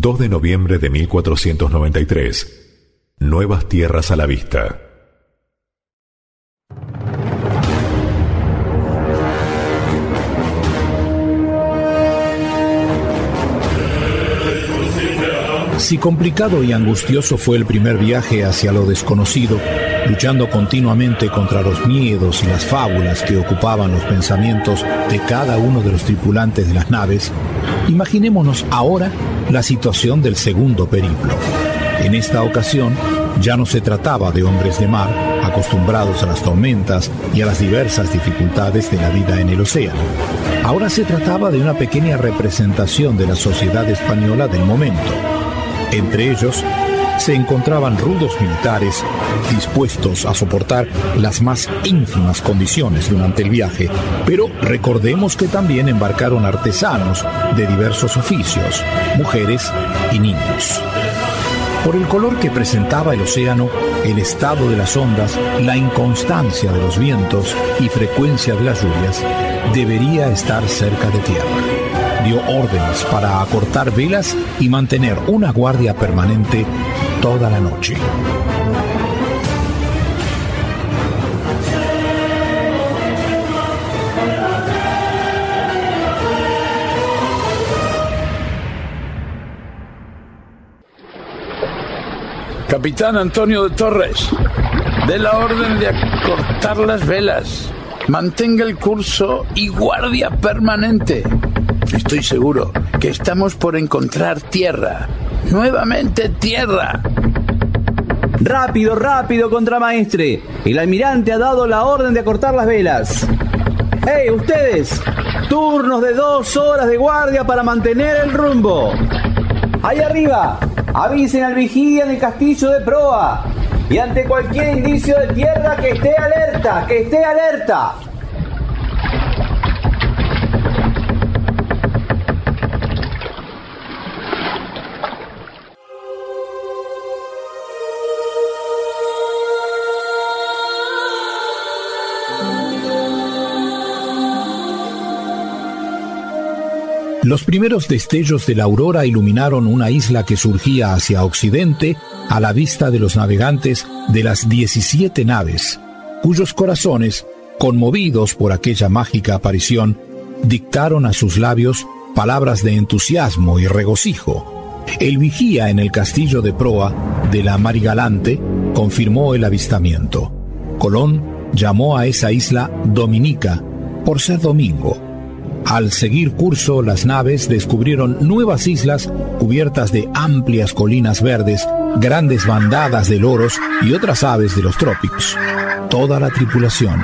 2 de noviembre de 1493. Nuevas tierras a la vista. Si complicado y angustioso fue el primer viaje hacia lo desconocido, luchando continuamente contra los miedos y las fábulas que ocupaban los pensamientos de cada uno de los tripulantes de las naves, imaginémonos ahora la situación del segundo periplo. En esta ocasión ya no se trataba de hombres de mar acostumbrados a las tormentas y a las diversas dificultades de la vida en el océano. Ahora se trataba de una pequeña representación de la sociedad española del momento. Entre ellos se encontraban rudos militares dispuestos a soportar las más ínfimas condiciones durante el viaje, pero recordemos que también embarcaron artesanos de diversos oficios, mujeres y niños. Por el color que presentaba el océano, el estado de las ondas, la inconstancia de los vientos y frecuencia de las lluvias, debería estar cerca de tierra. Dio órdenes para acortar velas y mantener una guardia permanente toda la noche. Capitán Antonio de Torres, dé la orden de acortar las velas. Mantenga el curso y guardia permanente. Estoy seguro que estamos por encontrar tierra. Nuevamente tierra. Rápido, rápido, contramaestre. El almirante ha dado la orden de acortar las velas. ¡Hey, ustedes! Turnos de dos horas de guardia para mantener el rumbo. Ahí arriba, avisen al vigía en el castillo de proa. Y ante cualquier indicio de tierra, que esté alerta, que esté alerta. Los primeros destellos de la aurora iluminaron una isla que surgía hacia occidente a la vista de los navegantes de las 17 naves, cuyos corazones, conmovidos por aquella mágica aparición, dictaron a sus labios palabras de entusiasmo y regocijo. El vigía en el castillo de proa de la Marigalante confirmó el avistamiento. Colón llamó a esa isla Dominica por ser domingo al seguir curso, las naves descubrieron nuevas islas cubiertas de amplias colinas verdes, grandes bandadas de loros y otras aves de los trópicos. Toda la tripulación,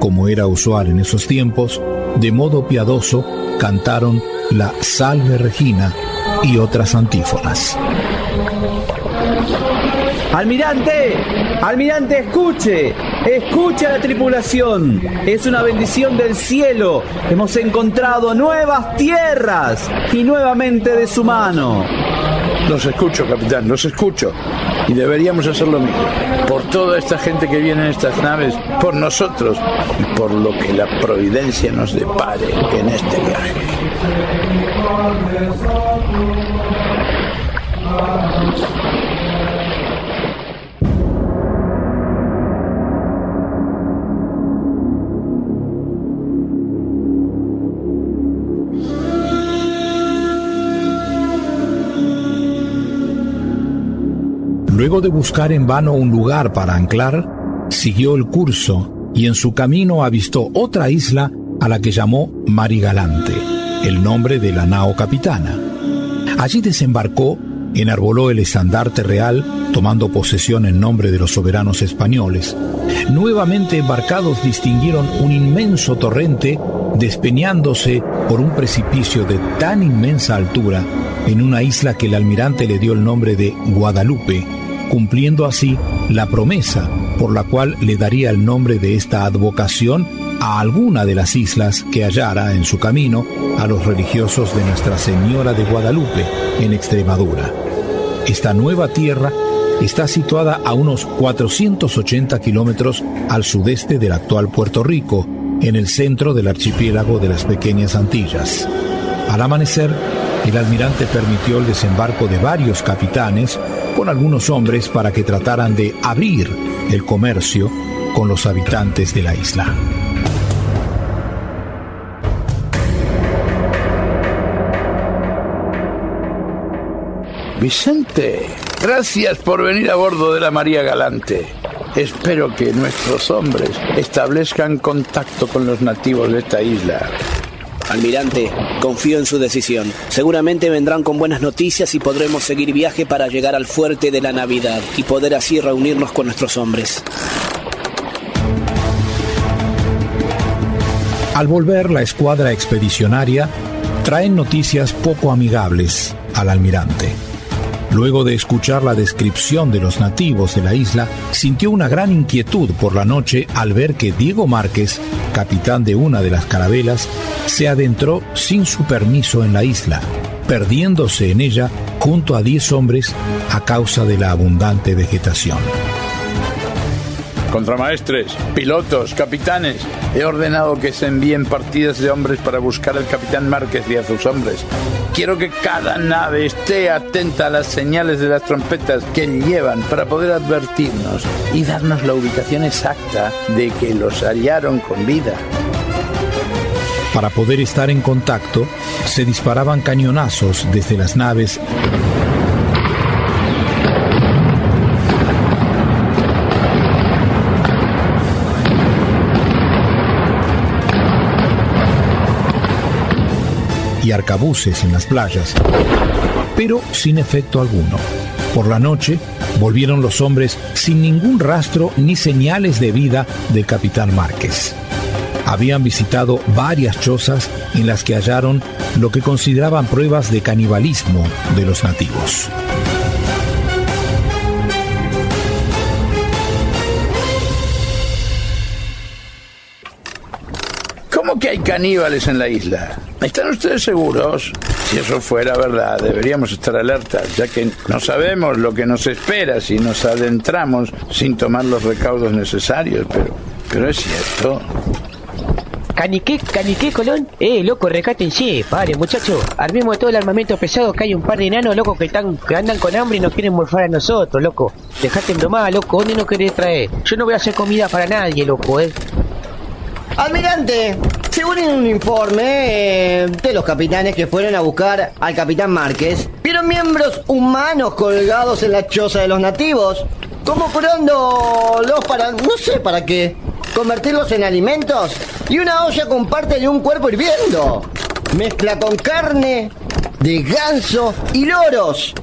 como era usual en esos tiempos, de modo piadoso cantaron la Salve Regina y otras antífonas. Almirante, almirante, escuche, escuche a la tripulación. Es una bendición del cielo. Hemos encontrado nuevas tierras y nuevamente de su mano. Los escucho, capitán, los escucho. Y deberíamos hacer lo mismo. Por toda esta gente que viene en estas naves, por nosotros y por lo que la providencia nos depare en este viaje. Luego de buscar en vano un lugar para anclar, siguió el curso y en su camino avistó otra isla a la que llamó Marigalante, el nombre de la nao capitana. Allí desembarcó, enarboló el estandarte real, tomando posesión en nombre de los soberanos españoles. Nuevamente embarcados distinguieron un inmenso torrente despeñándose por un precipicio de tan inmensa altura en una isla que el almirante le dio el nombre de Guadalupe, cumpliendo así la promesa por la cual le daría el nombre de esta advocación a alguna de las islas que hallara en su camino a los religiosos de Nuestra Señora de Guadalupe en Extremadura. Esta nueva tierra está situada a unos 480 kilómetros al sudeste del actual Puerto Rico, en el centro del archipiélago de las Pequeñas Antillas. Al amanecer, el almirante permitió el desembarco de varios capitanes con algunos hombres para que trataran de abrir el comercio con los habitantes de la isla. Vicente, gracias por venir a bordo de la María Galante. Espero que nuestros hombres establezcan contacto con los nativos de esta isla. Almirante, confío en su decisión. Seguramente vendrán con buenas noticias y podremos seguir viaje para llegar al fuerte de la Navidad y poder así reunirnos con nuestros hombres. Al volver la escuadra expedicionaria, traen noticias poco amigables al almirante. Luego de escuchar la descripción de los nativos de la isla, sintió una gran inquietud por la noche al ver que Diego Márquez, capitán de una de las carabelas, se adentró sin su permiso en la isla, perdiéndose en ella junto a diez hombres a causa de la abundante vegetación. Contramaestres, pilotos, capitanes, he ordenado que se envíen partidas de hombres para buscar al capitán Márquez y a sus hombres. Quiero que cada nave esté atenta a las señales de las trompetas que llevan para poder advertirnos y darnos la ubicación exacta de que los hallaron con vida. Para poder estar en contacto, se disparaban cañonazos desde las naves y arcabuces en las playas, pero sin efecto alguno. Por la noche volvieron los hombres sin ningún rastro ni señales de vida del capitán Márquez. Habían visitado varias chozas en las que hallaron lo que consideraban pruebas de canibalismo de los nativos. Hay caníbales en la isla? ¿Están ustedes seguros? Si eso fuera verdad, deberíamos estar alertas, ya que no sabemos lo que nos espera si nos adentramos sin tomar los recaudos necesarios, pero, pero es cierto. ¿Caniqué, caniqué, Colón? Eh, loco, recátense, pare, muchacho. Armemos todo el armamento pesado que hay un par de enanos, loco, que, están, que andan con hambre y nos quieren morfar a nosotros, loco. Dejate bromar, loco, ¿dónde no querés traer? Yo no voy a hacer comida para nadie, loco, eh. Almirante, según un informe eh, de los capitanes que fueron a buscar al capitán Márquez, vieron miembros humanos colgados en la choza de los nativos, como curándolos para, no sé para qué, convertirlos en alimentos y una olla con parte de un cuerpo hirviendo. Mezcla con carne de ganso y loros.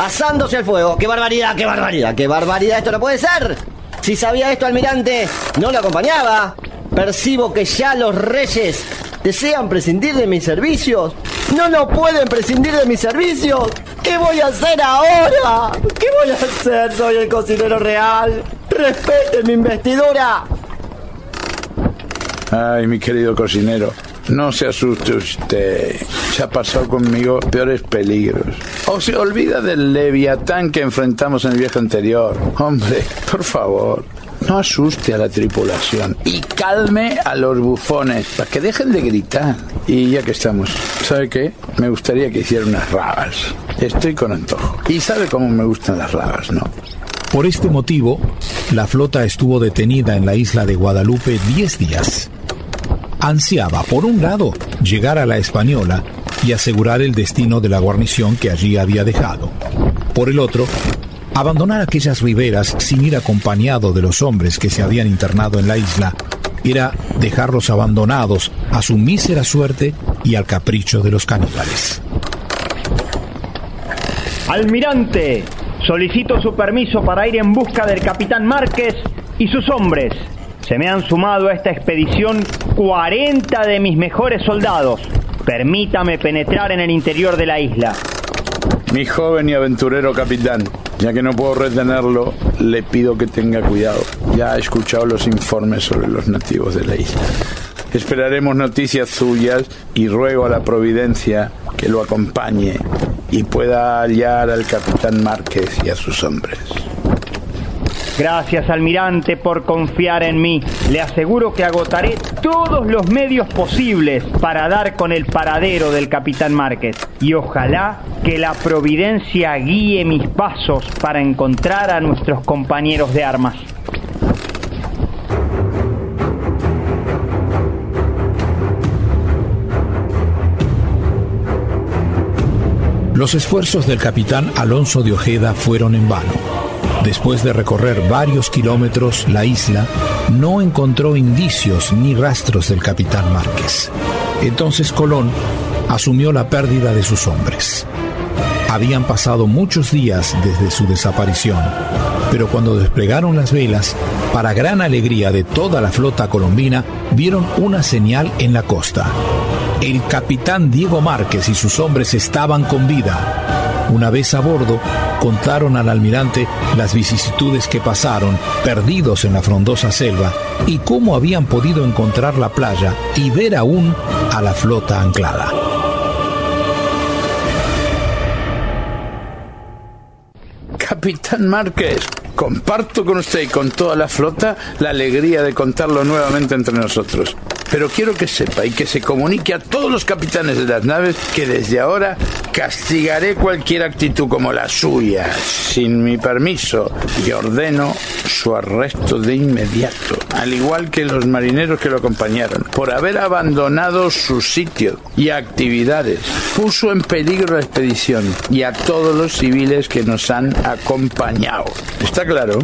Asándose al fuego. ¡Qué barbaridad, qué barbaridad, qué barbaridad! Esto no puede ser. Si sabía esto, almirante, no lo acompañaba. Percibo que ya los reyes desean prescindir de mis servicios. No lo pueden prescindir de mis servicios. ¿Qué voy a hacer ahora? ¿Qué voy a hacer? Soy el cocinero real. Respeten mi investidura. Ay, mi querido cocinero, no se asuste usted. Se ha pasado conmigo peores peligros. O se olvida del leviatán que enfrentamos en el viaje anterior. Hombre, por favor. No asuste a la tripulación y calme a los bufones para que dejen de gritar. Y ya que estamos, ¿sabe qué? Me gustaría que hiciera unas rabas. Estoy con antojo. Y sabe cómo me gustan las rabas, ¿no? Por este motivo, la flota estuvo detenida en la isla de Guadalupe 10 días. Ansiaba, por un lado, llegar a la Española y asegurar el destino de la guarnición que allí había dejado. Por el otro, abandonar aquellas riberas sin ir acompañado de los hombres que se habían internado en la isla era dejarlos abandonados a su mísera suerte y al capricho de los caníbales. Almirante, solicito su permiso para ir en busca del capitán Márquez y sus hombres. Se me han sumado a esta expedición 40 de mis mejores soldados. Permítame penetrar en el interior de la isla. Mi joven y aventurero capitán, ya que no puedo retenerlo, le pido que tenga cuidado. Ya he escuchado los informes sobre los nativos de la isla. Esperaremos noticias suyas y ruego a la providencia que lo acompañe y pueda hallar al capitán Márquez y a sus hombres. Gracias, almirante, por confiar en mí. Le aseguro que agotaré todos los medios posibles para dar con el paradero del capitán Márquez. Y ojalá que la providencia guíe mis pasos para encontrar a nuestros compañeros de armas. Los esfuerzos del capitán Alonso de Ojeda fueron en vano. Después de recorrer varios kilómetros la isla, no encontró indicios ni rastros del capitán Márquez. Entonces Colón asumió la pérdida de sus hombres. Habían pasado muchos días desde su desaparición, pero cuando desplegaron las velas, para gran alegría de toda la flota colombina, vieron una señal en la costa. El capitán Diego Márquez y sus hombres estaban con vida. Una vez a bordo, contaron al almirante las vicisitudes que pasaron, perdidos en la frondosa selva, y cómo habían podido encontrar la playa y ver aún a la flota anclada. Capitán Márquez, comparto con usted y con toda la flota la alegría de contarlo nuevamente entre nosotros. Pero quiero que sepa y que se comunique a todos los capitanes de las naves que desde ahora castigaré cualquier actitud como la suya, sin mi permiso, y ordeno su arresto de inmediato, al igual que los marineros que lo acompañaron, por haber abandonado su sitio y actividades. Puso en peligro la expedición y a todos los civiles que nos han acompañado. ¿Está claro?